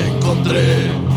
encontré.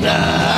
vida.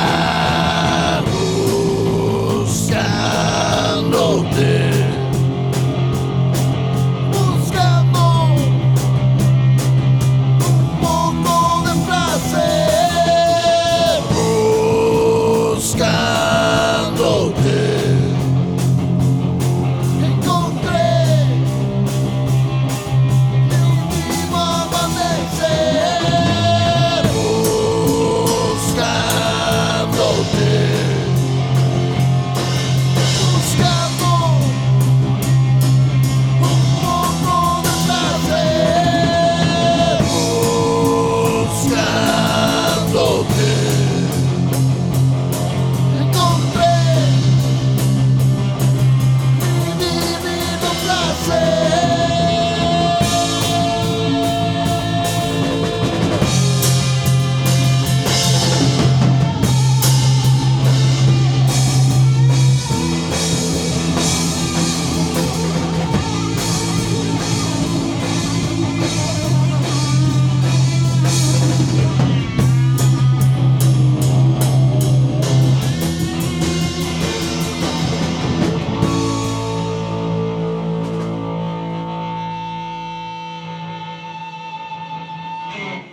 Yeah.